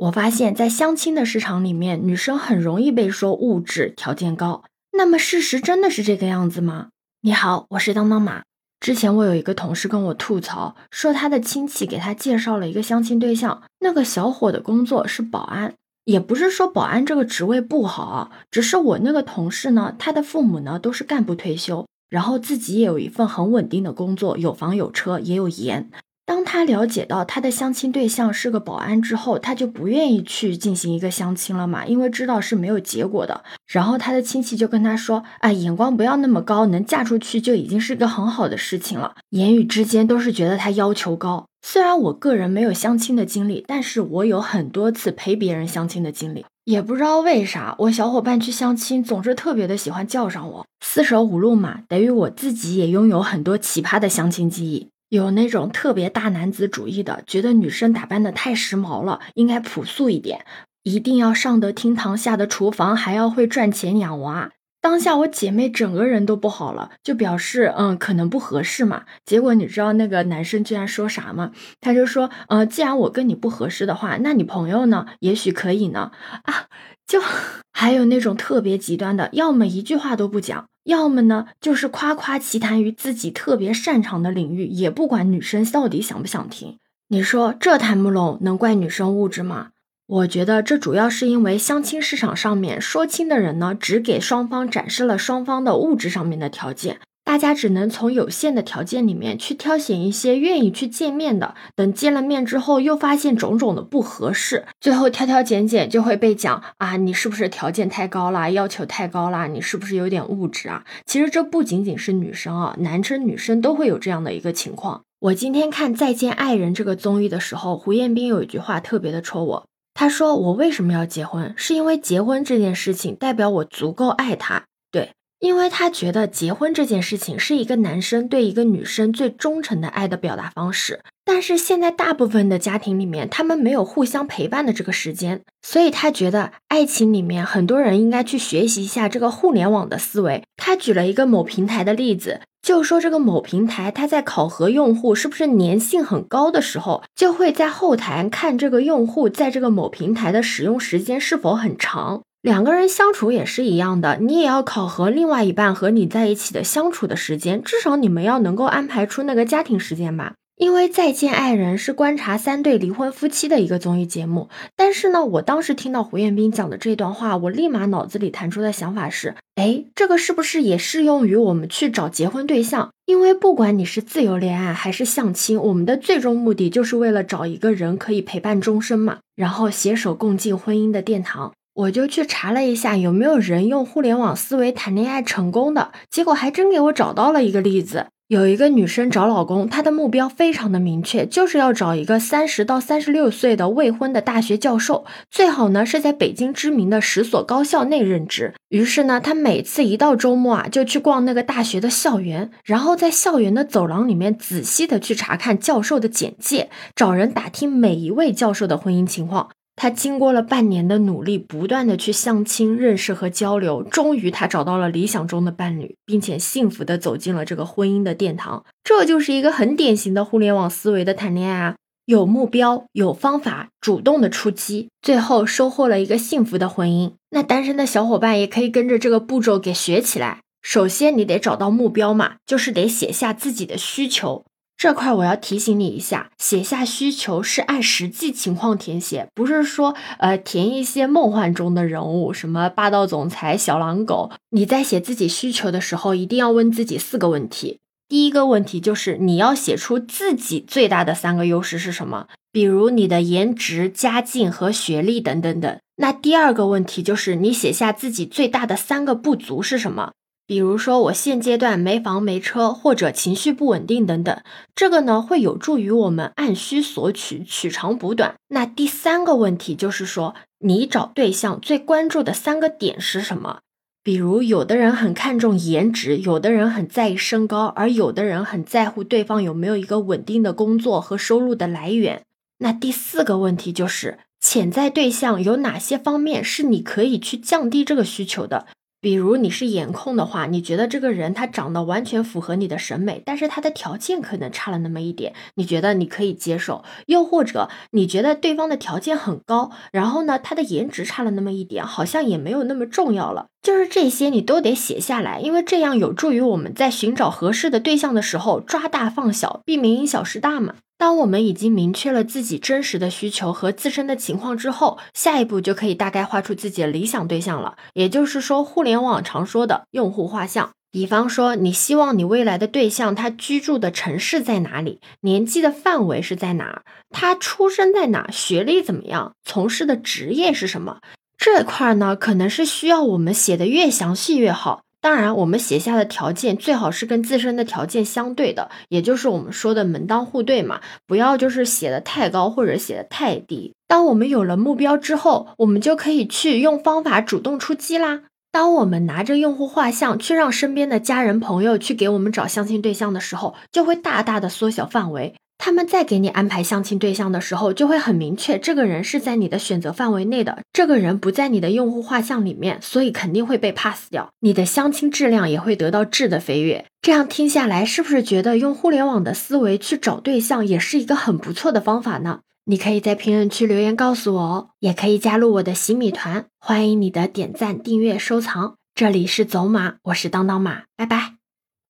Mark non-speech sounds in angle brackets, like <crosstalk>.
我发现，在相亲的市场里面，女生很容易被说物质条件高。那么，事实真的是这个样子吗？你好，我是当当马。之前我有一个同事跟我吐槽，说他的亲戚给他介绍了一个相亲对象，那个小伙的工作是保安，也不是说保安这个职位不好啊，只是我那个同事呢，他的父母呢都是干部退休，然后自己也有一份很稳定的工作，有房有车，也有颜。当他了解到他的相亲对象是个保安之后，他就不愿意去进行一个相亲了嘛，因为知道是没有结果的。然后他的亲戚就跟他说：“啊，眼光不要那么高，能嫁出去就已经是个很好的事情了。”言语之间都是觉得他要求高。虽然我个人没有相亲的经历，但是我有很多次陪别人相亲的经历。也不知道为啥，我小伙伴去相亲总是特别的喜欢叫上我。四舍五入嘛，等于我自己也拥有很多奇葩的相亲记忆。有那种特别大男子主义的，觉得女生打扮的太时髦了，应该朴素一点，一定要上得厅堂，下得厨房，还要会赚钱养娃。当下我姐妹整个人都不好了，就表示嗯可能不合适嘛。结果你知道那个男生居然说啥吗？他就说，呃，既然我跟你不合适的话，那你朋友呢？也许可以呢。<laughs> 啊，就 <laughs> 还有那种特别极端的，要么一句话都不讲。要么呢，就是夸夸其谈于自己特别擅长的领域，也不管女生到底想不想听。你说这谈不拢，能怪女生物质吗？我觉得这主要是因为相亲市场上面说亲的人呢，只给双方展示了双方的物质上面的条件。大家只能从有限的条件里面去挑选一些愿意去见面的，等见了面之后又发现种种的不合适，最后挑挑拣拣就会被讲啊，你是不是条件太高啦，要求太高啦，你是不是有点物质啊？其实这不仅仅是女生啊，男生女生都会有这样的一个情况。我今天看《再见爱人》这个综艺的时候，胡彦斌有一句话特别的戳我，他说我为什么要结婚？是因为结婚这件事情代表我足够爱他。因为他觉得结婚这件事情是一个男生对一个女生最忠诚的爱的表达方式，但是现在大部分的家庭里面，他们没有互相陪伴的这个时间，所以他觉得爱情里面很多人应该去学习一下这个互联网的思维。他举了一个某平台的例子，就说这个某平台他在考核用户是不是粘性很高的时候，就会在后台看这个用户在这个某平台的使用时间是否很长。两个人相处也是一样的，你也要考核另外一半和你在一起的相处的时间，至少你们要能够安排出那个家庭时间吧。因为再见爱人是观察三对离婚夫妻的一个综艺节目，但是呢，我当时听到胡彦斌讲的这段话，我立马脑子里弹出的想法是，哎，这个是不是也适用于我们去找结婚对象？因为不管你是自由恋爱还是相亲，我们的最终目的就是为了找一个人可以陪伴终身嘛，然后携手共进婚姻的殿堂。我就去查了一下，有没有人用互联网思维谈恋爱成功的，结果还真给我找到了一个例子。有一个女生找老公，她的目标非常的明确，就是要找一个三十到三十六岁的未婚的大学教授，最好呢是在北京知名的十所高校内任职。于是呢，她每次一到周末啊，就去逛那个大学的校园，然后在校园的走廊里面仔细的去查看教授的简介，找人打听每一位教授的婚姻情况。他经过了半年的努力，不断的去相亲、认识和交流，终于他找到了理想中的伴侣，并且幸福的走进了这个婚姻的殿堂。这就是一个很典型的互联网思维的谈恋爱啊，有目标、有方法，主动的出击，最后收获了一个幸福的婚姻。那单身的小伙伴也可以跟着这个步骤给学起来。首先，你得找到目标嘛，就是得写下自己的需求。这块我要提醒你一下，写下需求是按实际情况填写，不是说呃填一些梦幻中的人物，什么霸道总裁、小狼狗。你在写自己需求的时候，一定要问自己四个问题。第一个问题就是你要写出自己最大的三个优势是什么，比如你的颜值、家境和学历等等等。那第二个问题就是你写下自己最大的三个不足是什么。比如说，我现阶段没房没车，或者情绪不稳定等等，这个呢会有助于我们按需索取，取长补短。那第三个问题就是说，你找对象最关注的三个点是什么？比如，有的人很看重颜值，有的人很在意身高，而有的人很在乎对方有没有一个稳定的工作和收入的来源。那第四个问题就是，潜在对象有哪些方面是你可以去降低这个需求的？比如你是颜控的话，你觉得这个人他长得完全符合你的审美，但是他的条件可能差了那么一点，你觉得你可以接受；又或者你觉得对方的条件很高，然后呢他的颜值差了那么一点，好像也没有那么重要了。就是这些你都得写下来，因为这样有助于我们在寻找合适的对象的时候抓大放小，避免因小失大嘛。当我们已经明确了自己真实的需求和自身的情况之后，下一步就可以大概画出自己的理想对象了。也就是说，互联网常说的用户画像。比方说，你希望你未来的对象他居住的城市在哪里，年纪的范围是在哪，他出生在哪，学历怎么样，从事的职业是什么？这块呢，可能是需要我们写的越详细越好。当然，我们写下的条件最好是跟自身的条件相对的，也就是我们说的门当户对嘛。不要就是写的太高或者写的太低。当我们有了目标之后，我们就可以去用方法主动出击啦。当我们拿着用户画像去让身边的家人朋友去给我们找相亲对象的时候，就会大大的缩小范围。他们在给你安排相亲对象的时候，就会很明确，这个人是在你的选择范围内的，这个人不在你的用户画像里面，所以肯定会被 pass 掉。你的相亲质量也会得到质的飞跃。这样听下来，是不是觉得用互联网的思维去找对象也是一个很不错的方法呢？你可以在评论区留言告诉我哦，也可以加入我的洗米团，欢迎你的点赞、订阅、收藏。这里是走马，我是当当马，拜拜。